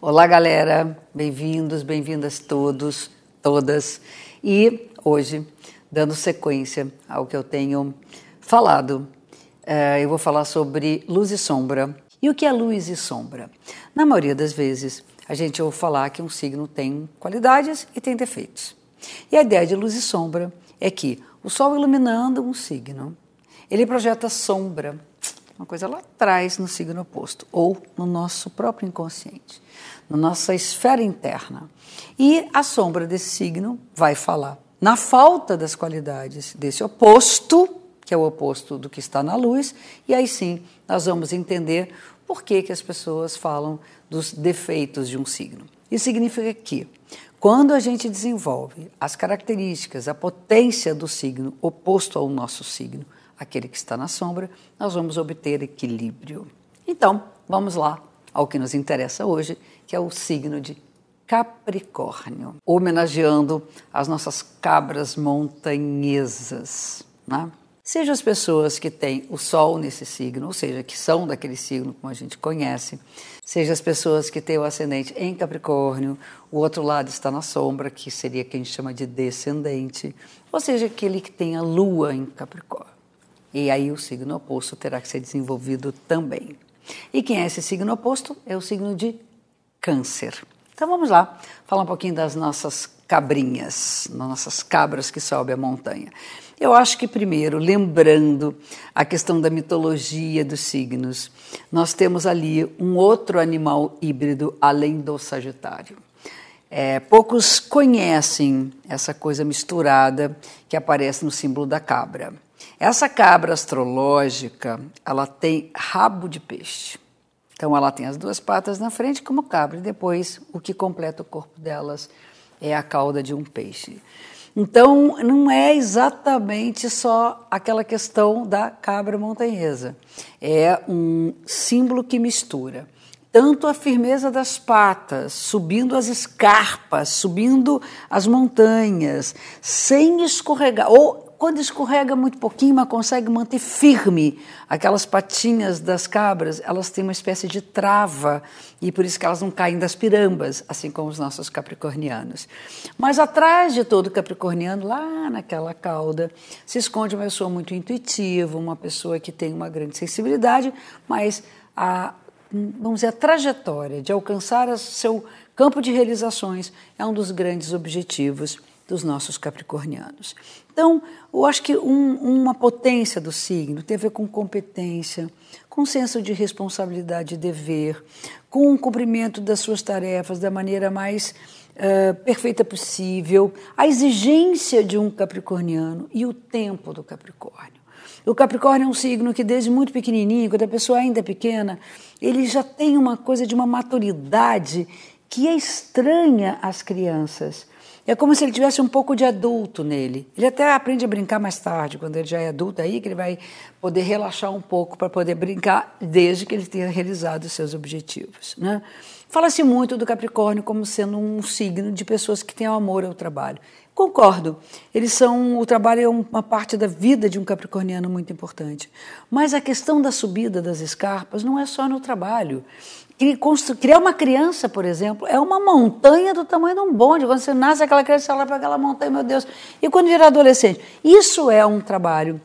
Olá, galera, bem-vindos, bem-vindas todos, todas. E hoje, dando sequência ao que eu tenho falado, eh, eu vou falar sobre luz e sombra. E o que é luz e sombra? Na maioria das vezes, a gente ouve falar que um signo tem qualidades e tem defeitos. E a ideia de luz e sombra é que o Sol iluminando um signo, ele projeta sombra, uma coisa lá atrás no signo oposto, ou no nosso próprio inconsciente na nossa esfera interna. E a sombra desse signo vai falar na falta das qualidades desse oposto, que é o oposto do que está na luz, e aí sim nós vamos entender por que, que as pessoas falam dos defeitos de um signo. Isso significa que, quando a gente desenvolve as características, a potência do signo oposto ao nosso signo, aquele que está na sombra, nós vamos obter equilíbrio. Então, vamos lá ao que nos interessa hoje, que é o signo de Capricórnio, homenageando as nossas cabras montanhesas. Né? Seja as pessoas que têm o Sol nesse signo, ou seja, que são daquele signo como a gente conhece, seja as pessoas que têm o ascendente em Capricórnio, o outro lado está na sombra, que seria quem chama de descendente, ou seja, aquele que tem a Lua em Capricórnio. E aí o signo oposto terá que ser desenvolvido também. E quem é esse signo oposto? É o signo de Câncer. Então vamos lá, falar um pouquinho das nossas cabrinhas, nossas cabras que sobem a montanha. Eu acho que primeiro, lembrando a questão da mitologia dos signos, nós temos ali um outro animal híbrido além do Sagitário. É, poucos conhecem essa coisa misturada que aparece no símbolo da cabra. Essa cabra astrológica, ela tem rabo de peixe. Então ela tem as duas patas na frente como cabra e depois o que completa o corpo delas é a cauda de um peixe. Então não é exatamente só aquela questão da cabra montanhesa. É um símbolo que mistura tanto a firmeza das patas, subindo as escarpas, subindo as montanhas, sem escorregar, ou quando escorrega muito pouquinho, mas consegue manter firme aquelas patinhas das cabras, elas têm uma espécie de trava e por isso que elas não caem das pirambas, assim como os nossos capricornianos. Mas atrás de todo capricorniano, lá naquela cauda, se esconde uma pessoa muito intuitiva, uma pessoa que tem uma grande sensibilidade, mas a vamos dizer, a trajetória de alcançar seu campo de realizações é um dos grandes objetivos dos nossos capricornianos. Então, eu acho que um, uma potência do signo tem a ver com competência, com senso de responsabilidade e dever, com o cumprimento das suas tarefas da maneira mais uh, perfeita possível, a exigência de um capricorniano e o tempo do Capricórnio. O Capricórnio é um signo que, desde muito pequenininho, quando a pessoa ainda é pequena, ele já tem uma coisa de uma maturidade que é estranha às crianças. É como se ele tivesse um pouco de adulto nele. Ele até aprende a brincar mais tarde, quando ele já é adulto, aí que ele vai poder relaxar um pouco para poder brincar, desde que ele tenha realizado os seus objetivos. Né? Fala-se muito do Capricórnio como sendo um signo de pessoas que têm amor ao trabalho. Concordo. Eles são o trabalho é uma parte da vida de um capricorniano muito importante. Mas a questão da subida das escarpas não é só no trabalho. Criar uma criança, por exemplo, é uma montanha do tamanho de um bonde. Quando você nasce, aquela criança lá para aquela montanha, meu Deus. E quando vira adolescente? Isso é um trabalho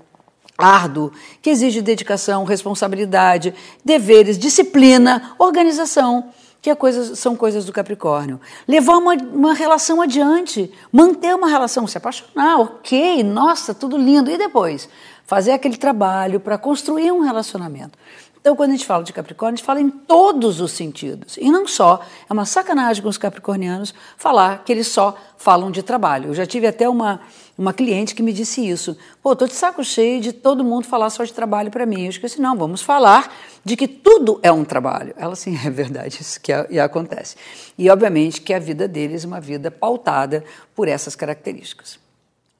árduo, que exige dedicação, responsabilidade, deveres, disciplina, organização, que é coisa, são coisas do Capricórnio. Levar uma, uma relação adiante, manter uma relação, se apaixonar, ok, nossa, tudo lindo. E depois? Fazer aquele trabalho para construir um relacionamento. Então, quando a gente fala de Capricórnio, a gente fala em todos os sentidos. E não só. É uma sacanagem com os capricornianos falar que eles só falam de trabalho. Eu já tive até uma, uma cliente que me disse isso. Pô, tô de saco cheio de todo mundo falar só de trabalho para mim. Eu disse, não, vamos falar de que tudo é um trabalho. Ela, sim, é verdade, isso que é, acontece. E, obviamente, que a vida deles é uma vida pautada por essas características.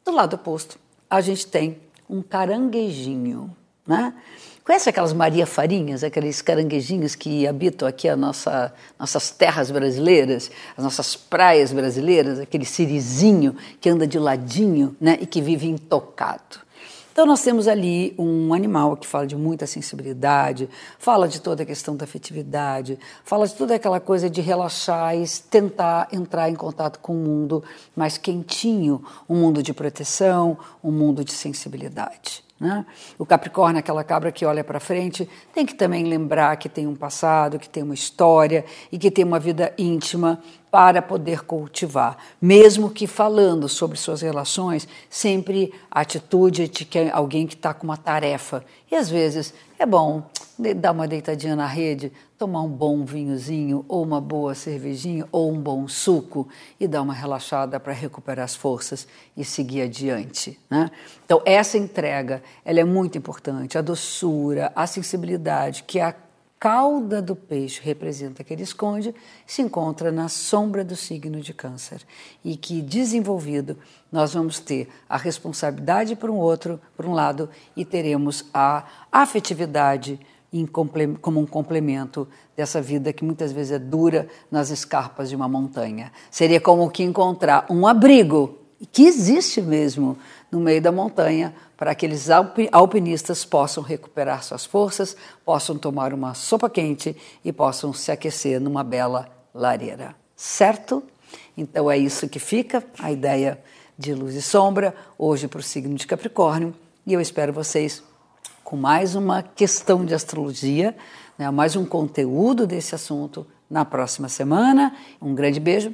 Do lado oposto, a gente tem um caranguejinho, né? Conhece aquelas Maria Farinhas, aqueles caranguejinhos que habitam aqui a nossa, nossas terras brasileiras, as nossas praias brasileiras, aquele sirizinho que anda de ladinho né, e que vive intocado? Então nós temos ali um animal que fala de muita sensibilidade, fala de toda a questão da afetividade, fala de toda aquela coisa de relaxar e tentar entrar em contato com um mundo mais quentinho, um mundo de proteção, um mundo de sensibilidade. Né? O Capricórnio, aquela cabra que olha para frente, tem que também lembrar que tem um passado, que tem uma história e que tem uma vida íntima para poder cultivar. Mesmo que falando sobre suas relações, sempre a atitude de que alguém que está com uma tarefa. E às vezes é bom dar uma deitadinha na rede, tomar um bom vinhozinho, ou uma boa cervejinha, ou um bom suco e dar uma relaxada para recuperar as forças e seguir adiante. Né? Então, essa entrega ela é muito importante. A doçura, a sensibilidade, que é a cauda do peixe representa que ele esconde, se encontra na sombra do signo de Câncer. E que, desenvolvido, nós vamos ter a responsabilidade por um outro, por um lado, e teremos a afetividade como um complemento dessa vida que muitas vezes é dura nas escarpas de uma montanha. Seria como que encontrar um abrigo, que existe mesmo no meio da montanha, para que aqueles alpinistas possam recuperar suas forças, possam tomar uma sopa quente e possam se aquecer numa bela lareira. Certo? Então é isso que fica, a ideia de luz e sombra, hoje para o signo de Capricórnio, e eu espero vocês com mais uma questão de astrologia, né, mais um conteúdo desse assunto na próxima semana. Um grande beijo